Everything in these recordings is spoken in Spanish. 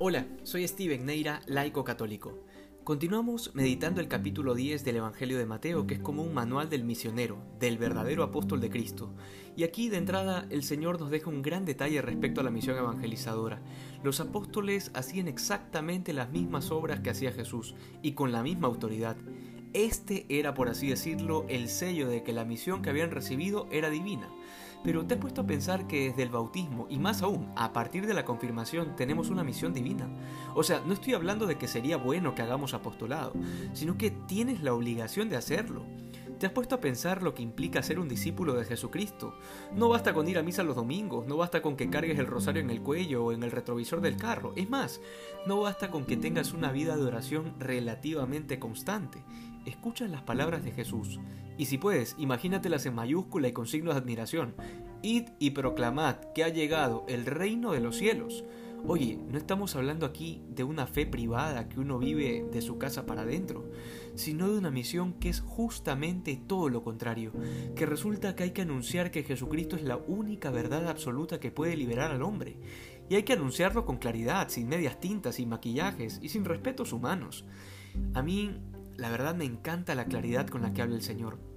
Hola, soy Steven Neira, laico católico. Continuamos meditando el capítulo 10 del Evangelio de Mateo, que es como un manual del misionero, del verdadero apóstol de Cristo. Y aquí de entrada el Señor nos deja un gran detalle respecto a la misión evangelizadora. Los apóstoles hacían exactamente las mismas obras que hacía Jesús, y con la misma autoridad. Este era, por así decirlo, el sello de que la misión que habían recibido era divina. Pero te has puesto a pensar que desde el bautismo, y más aún, a partir de la confirmación, tenemos una misión divina. O sea, no estoy hablando de que sería bueno que hagamos apostolado, sino que tienes la obligación de hacerlo. ¿Te has puesto a pensar lo que implica ser un discípulo de Jesucristo? No basta con ir a misa los domingos, no basta con que cargues el rosario en el cuello o en el retrovisor del carro. Es más, no basta con que tengas una vida de oración relativamente constante. Escucha las palabras de Jesús y si puedes, imagínatelas en mayúscula y con signos de admiración. Id y proclamad que ha llegado el reino de los cielos. Oye, no estamos hablando aquí de una fe privada que uno vive de su casa para adentro, sino de una misión que es justamente todo lo contrario, que resulta que hay que anunciar que Jesucristo es la única verdad absoluta que puede liberar al hombre, y hay que anunciarlo con claridad, sin medias tintas, sin maquillajes y sin respetos humanos. A mí la verdad me encanta la claridad con la que habla el Señor.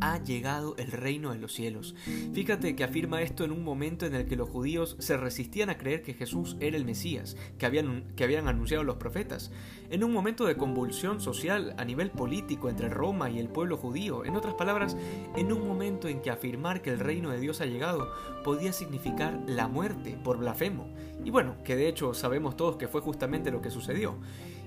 Ha llegado el reino de los cielos. Fíjate que afirma esto en un momento en el que los judíos se resistían a creer que Jesús era el Mesías, que habían, que habían anunciado los profetas, en un momento de convulsión social a nivel político entre Roma y el pueblo judío, en otras palabras, en un momento en que afirmar que el reino de Dios ha llegado podía significar la muerte por blasfemo, y bueno, que de hecho sabemos todos que fue justamente lo que sucedió.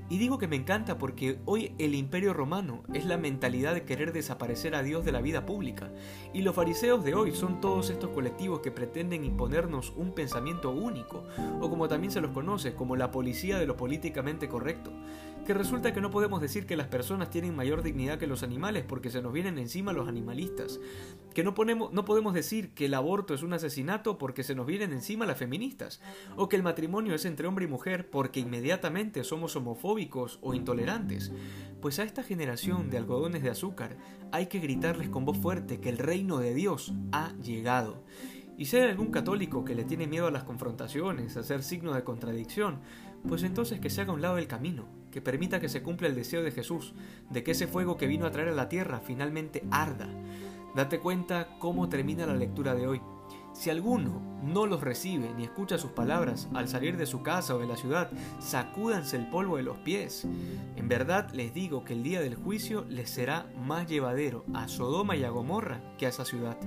Y digo que me encanta porque hoy el imperio romano es la mentalidad de querer desaparecer a Dios de la vida pública. Y los fariseos de hoy son todos estos colectivos que pretenden imponernos un pensamiento único, o como también se los conoce, como la policía de lo políticamente correcto que resulta que no podemos decir que las personas tienen mayor dignidad que los animales porque se nos vienen encima los animalistas, que no, podemos decir que el aborto es un asesinato porque se nos vienen encima las feministas, o que el matrimonio es entre hombre y mujer porque inmediatamente somos homofóbicos o intolerantes. Pues a esta generación de algodones de azúcar hay que gritarles con voz fuerte que el reino de Dios ha llegado. Y si hay algún católico que le tiene miedo a las confrontaciones, a hacer signo de contradicción, pues entonces que se haga a un lado del camino, que permita que se cumpla el deseo de Jesús, de que ese fuego que vino a traer a la tierra finalmente arda. Date cuenta cómo termina la lectura de hoy. Si alguno no los recibe ni escucha sus palabras al salir de su casa o de la ciudad, sacúdanse el polvo de los pies. En verdad les digo que el día del juicio les será más llevadero a Sodoma y a Gomorra que a esa ciudad.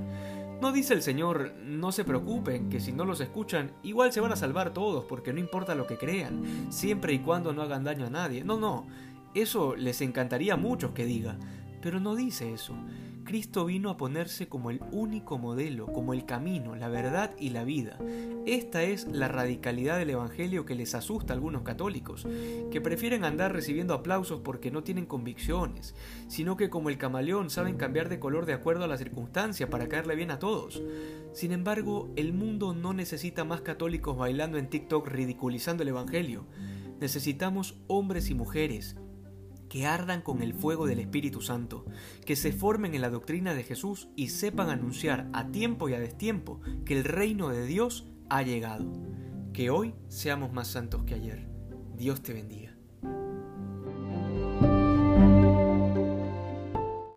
No dice el Señor, no se preocupen, que si no los escuchan, igual se van a salvar todos, porque no importa lo que crean, siempre y cuando no hagan daño a nadie. No, no, eso les encantaría a muchos que diga, pero no dice eso. Cristo vino a ponerse como el único modelo, como el camino, la verdad y la vida. Esta es la radicalidad del Evangelio que les asusta a algunos católicos, que prefieren andar recibiendo aplausos porque no tienen convicciones, sino que como el camaleón saben cambiar de color de acuerdo a la circunstancia para caerle bien a todos. Sin embargo, el mundo no necesita más católicos bailando en TikTok ridiculizando el Evangelio. Necesitamos hombres y mujeres que ardan con el fuego del Espíritu Santo, que se formen en la doctrina de Jesús y sepan anunciar a tiempo y a destiempo que el reino de Dios ha llegado. Que hoy seamos más santos que ayer. Dios te bendiga.